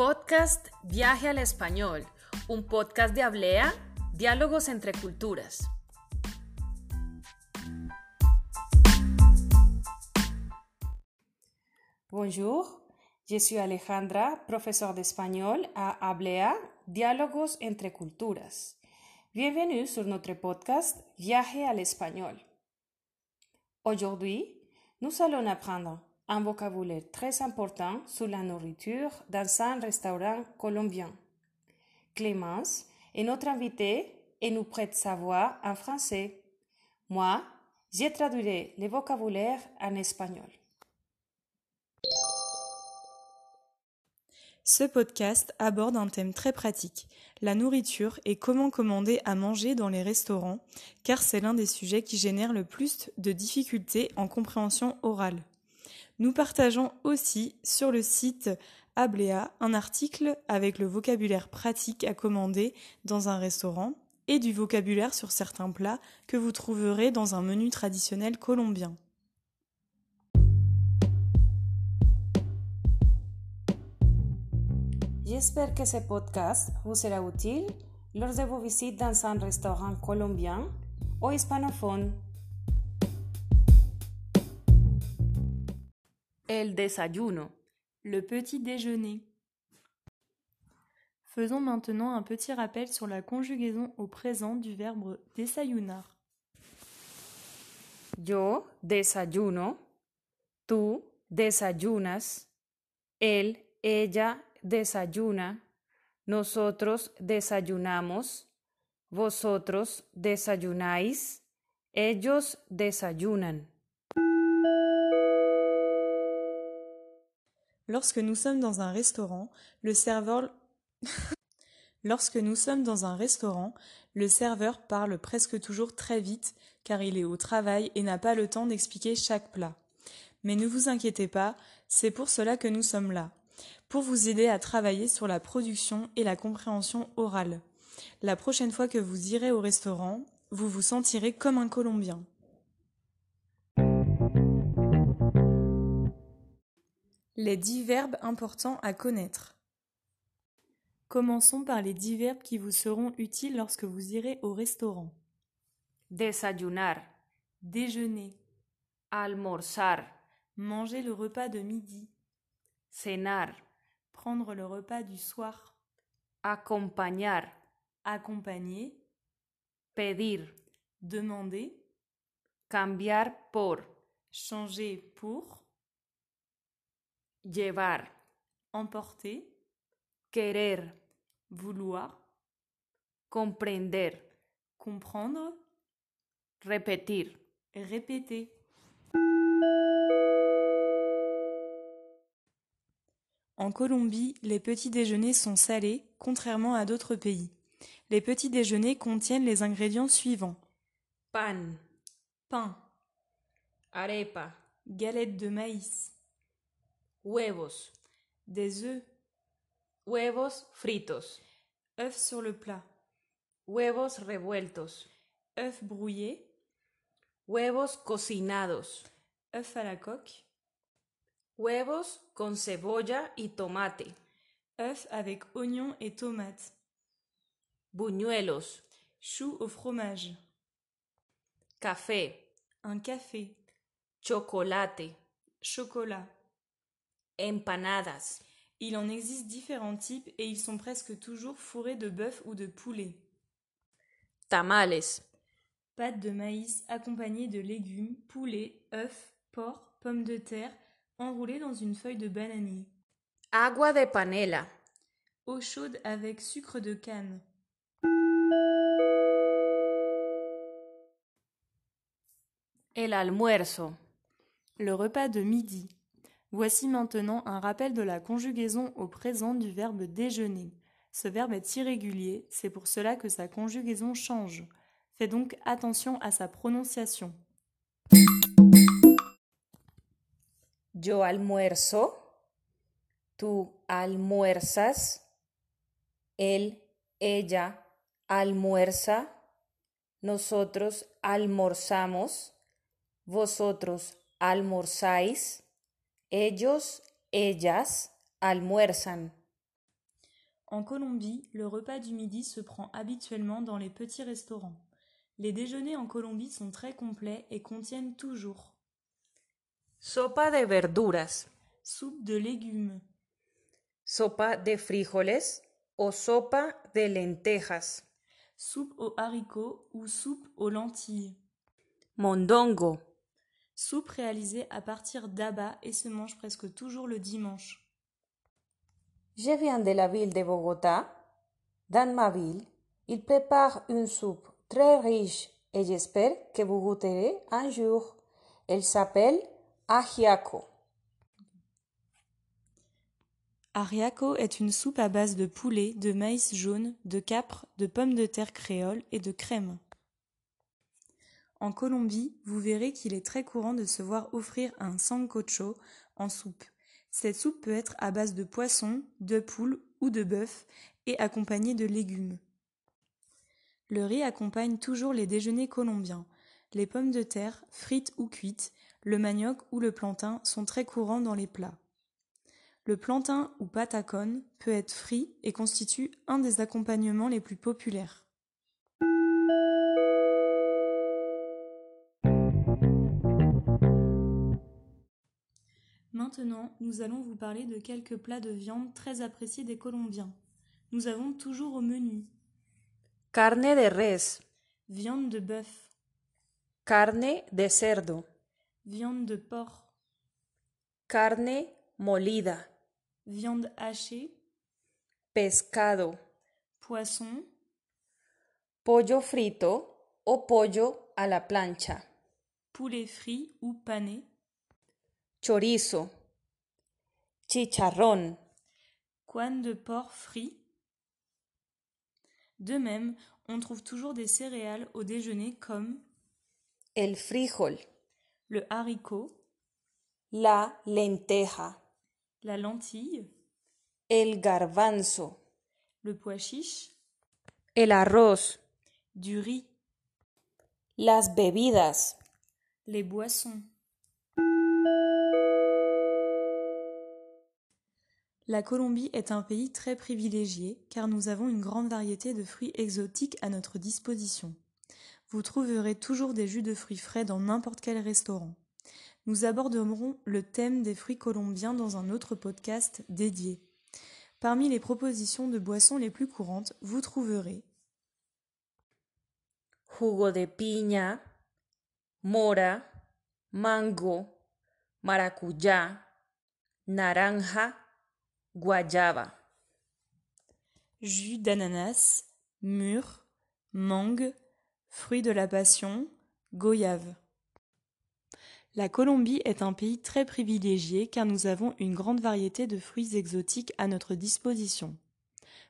Podcast Viaje al Español, un podcast de Hablea, diálogos entre culturas. Bonjour, je suis Alejandra, profesor de español à Hablea, diálogos entre culturas. Bienvenue sur notre podcast Viaje al Español. Aujourd'hui, nous allons apprendre un vocabulaire très important sur la nourriture dans un restaurant colombien. Clémence est notre invitée et nous prête sa voix en français. Moi, je traduirai le vocabulaire en espagnol. Ce podcast aborde un thème très pratique, la nourriture et comment commander à manger dans les restaurants, car c'est l'un des sujets qui génère le plus de difficultés en compréhension orale. Nous partageons aussi sur le site Ablea un article avec le vocabulaire pratique à commander dans un restaurant et du vocabulaire sur certains plats que vous trouverez dans un menu traditionnel colombien. J'espère que ce podcast vous sera utile lors de vos visites dans un restaurant colombien ou hispanophone. El desayuno. Le petit déjeuner. Faisons maintenant un petit rappel sur la conjugaison au présent du verbe desayunar. Yo desayuno, tú desayunas, él, ella desayuna, nosotros desayunamos, vosotros desayunáis, ellos desayunan. Lorsque nous sommes dans un restaurant, le serveur parle presque toujours très vite car il est au travail et n'a pas le temps d'expliquer chaque plat. Mais ne vous inquiétez pas, c'est pour cela que nous sommes là, pour vous aider à travailler sur la production et la compréhension orale. La prochaine fois que vous irez au restaurant, vous vous sentirez comme un Colombien. Les dix verbes importants à connaître. Commençons par les dix verbes qui vous seront utiles lorsque vous irez au restaurant. Desayunar, Déjeuner, almorzar, manger le repas de midi, cenar, prendre le repas du soir, acompañar, accompagner, pedir, demander, cambiar por, changer pour, llevar, emporter, querer, vouloir, comprender, comprendre, repetir. répéter. En Colombie, les petits déjeuners sont salés, contrairement à d'autres pays. Les petits déjeuners contiennent les ingrédients suivants. Pan, pain, arepa, galettes de maïs, huevos, des œufs, huevos fritos, œufs sur le plat, huevos revueltos, œufs brouillés, huevos cocinados, œufs à la coque, huevos con cebolla y tomate, œufs avec oignons et tomates, buñuelos, choux au fromage, café, un café, chocolate, chocolat. Empanadas, Il en existe différents types et ils sont presque toujours fourrés de bœuf ou de poulet. tamales, Pâte de maïs accompagnée de légumes, poulet, œufs, porc, pommes de terre, enroulées dans une feuille de bananier. agua de panela, Eau chaude avec sucre de canne. el almuerzo, Le repas de midi. Voici maintenant un rappel de la conjugaison au présent du verbe déjeuner. Ce verbe est irrégulier, c'est pour cela que sa conjugaison change. Fais donc attention à sa prononciation. yo almuerzo, tú almuerzas, él, ella almuerza, nosotros almorzamos, vosotros almorzáis, ellos, ellas almuerzan. En Colombie, le repas du midi se prend habituellement dans les petits restaurants. Les déjeuners en Colombie sont très complets et contiennent toujours sopa de verduras, soupe de légumes, sopa de frijoles o sopa de lentejas, soupe aux haricots ou soupe aux lentilles, mondongo, soupe réalisée à partir d'abats et se mange presque toujours le dimanche. Je viens de la ville de Bogotá. Dans ma ville, ils préparent une soupe très riche et j'espère que vous goûterez un jour. Elle s'appelle ajiaco. Ariaco est une soupe à base de poulet, de maïs jaune, de capre, de pommes de terre créole et de crème. En Colombie, vous verrez qu'il est très courant de se voir offrir un sancocho en soupe. Cette soupe peut être à base de poisson, de poule ou de bœuf et accompagnée de légumes. Le riz accompagne toujours les déjeuners colombiens. Les pommes de terre, frites ou cuites, le manioc ou le plantain sont très courants dans les plats. Le plantain ou patacone peut être frit et constitue un des accompagnements les plus populaires. Maintenant, nous allons vous parler de quelques plats de viande très appréciés des Colombiens. Nous avons toujours au menu carne de res, viande de bœuf, carne de cerdo, viande de porc, carne molida, viande hachée, pescado, poisson, pollo frito o pollo a la plancha, poulet frit ou pané, chorizo, chicharrón, coine de porc frit. De même, on trouve toujours des céréales au déjeuner comme el frijol, le haricot, la lenteja, la lentille, el garbanzo, le pois chiche, el arroz, du riz, las bebidas, les boissons. La Colombie est un pays très privilégié car nous avons une grande variété de fruits exotiques à notre disposition. Vous trouverez toujours des jus de fruits frais dans n'importe quel restaurant. Nous aborderons le thème des fruits colombiens dans un autre podcast dédié. Parmi les propositions de boissons les plus courantes, vous trouverez jugo de piña, mora, mango, maracuyá, naranja, guayaba. Jus d'ananas, mûre, mangue, fruit de la passion, goyave. La Colombie est un pays très privilégié car nous avons une grande variété de fruits exotiques à notre disposition.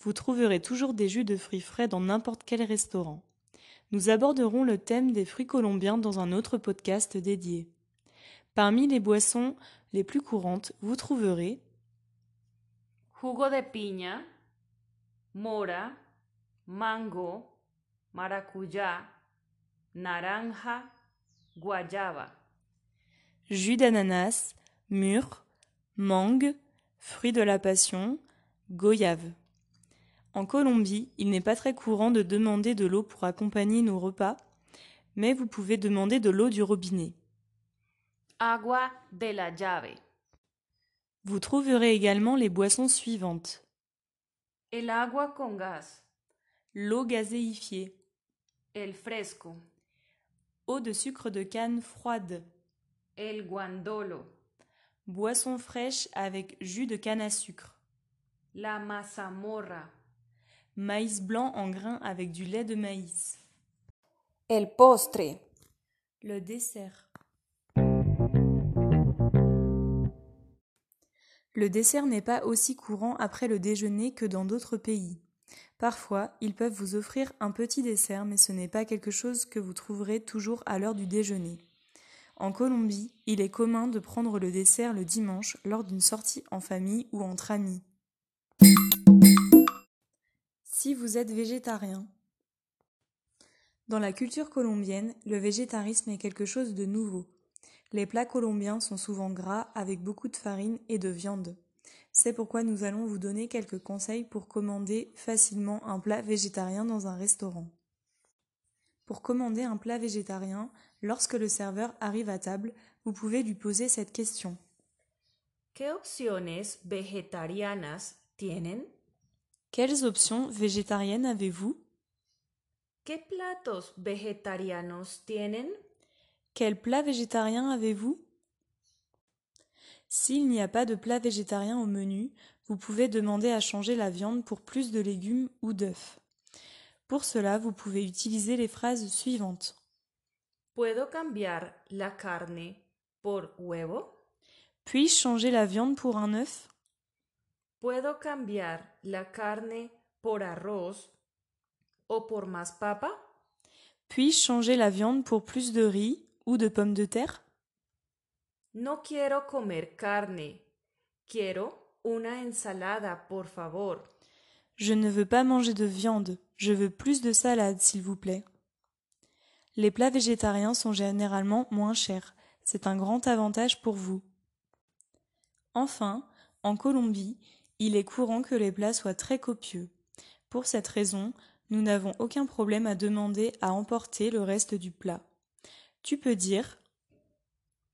Vous trouverez toujours des jus de fruits frais dans n'importe quel restaurant. Nous aborderons le thème des fruits colombiens dans un autre podcast dédié. Parmi les boissons les plus courantes, vous trouverez jugo de piña, mora, mango, maracuyá, naranja, guayaba. Jus d'ananas, mûre, mangue, fruit de la passion, goyave. En Colombie, il n'est pas très courant de demander de l'eau pour accompagner nos repas, mais vous pouvez demander de l'eau du robinet. Agua de la llave. Vous trouverez également les boissons suivantes. El agua con gas. L'eau gazéifiée. El fresco. Eau de sucre de canne froide. El guandolo. Boisson fraîche avec jus de canne à sucre. La mazamorra. Maïs blanc en grains avec du lait de maïs. El postre. Le dessert. Le dessert n'est pas aussi courant après le déjeuner que dans d'autres pays. Parfois, ils peuvent vous offrir un petit dessert, mais ce n'est pas quelque chose que vous trouverez toujours à l'heure du déjeuner. En Colombie, il est commun de prendre le dessert le dimanche lors d'une sortie en famille ou entre amis. Si vous êtes végétarien. Dans la culture colombienne, le végétarisme est quelque chose de nouveau. Les plats colombiens sont souvent gras avec beaucoup de farine et de viande. C'est pourquoi nous allons vous donner quelques conseils pour commander facilement un plat végétarien dans un restaurant. Pour commander un plat végétarien, lorsque le serveur arrive à table, vous pouvez lui poser cette question. ¿Qué opciones vegetarianas tienen? Quelles options végétariennes avez-vous? ¿Qué platos vegetarianos tienen? Quel plat végétarien avez-vous? S'il n'y a pas de plat végétarien au menu, vous pouvez demander à changer la viande pour plus de légumes ou d'œufs. Pour cela, vous pouvez utiliser les phrases suivantes. ¿Puedo cambiar la carne por huevo? Puis-je changer la viande pour un œuf? ¿Puedo cambiar la carne por arroz o por más papa? Puis-je changer la viande pour plus de riz? Ou de pommes de terre? No quiero comer carne. Quiero una ensalada, por favor. Je ne veux pas manger de viande, je veux plus de salade, s'il vous plaît. Les plats végétariens sont généralement moins chers. C'est un grand avantage pour vous. Enfin, en Colombie, il est courant que les plats soient très copieux. Pour cette raison, nous n'avons aucun problème à demander à emporter le reste du plat. Tu peux dire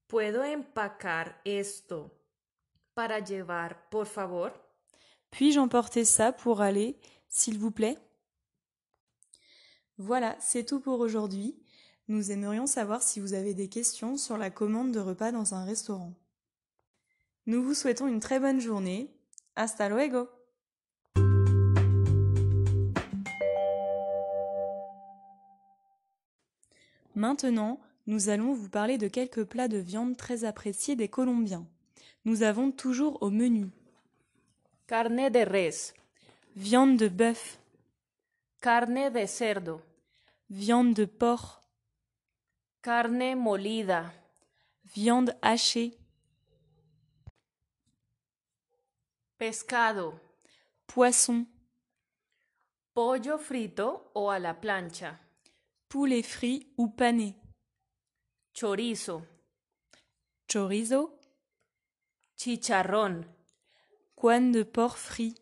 ¿Puedo empacar esto para llevar, por favor? Puis-je emporter ça pour aller, s'il vous plaît? Voilà, c'est tout pour aujourd'hui. Nous aimerions savoir si vous avez des questions sur la commande de repas dans un restaurant. Nous vous souhaitons une très bonne journée. Hasta luego Maintenant, nous allons vous parler de quelques plats de viande très appréciés des Colombiens. Nous avons toujours au menu Carne de res, viande de bœuf, carne de cerdo, viande de porc, carne molida, viande hachée, pescado, poisson, pollo frito o a la plancha, poulet frit ou pané, chorizo, chorizo, chicharrón, coine de porc frit.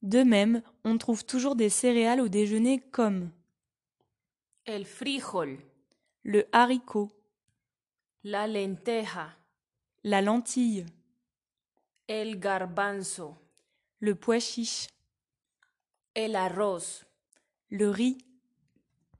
De même, on trouve toujours des céréales au déjeuner comme el frijol, le haricot, la lenteja, la lentille, el garbanzo, le pois chiche, el arroz, le riz,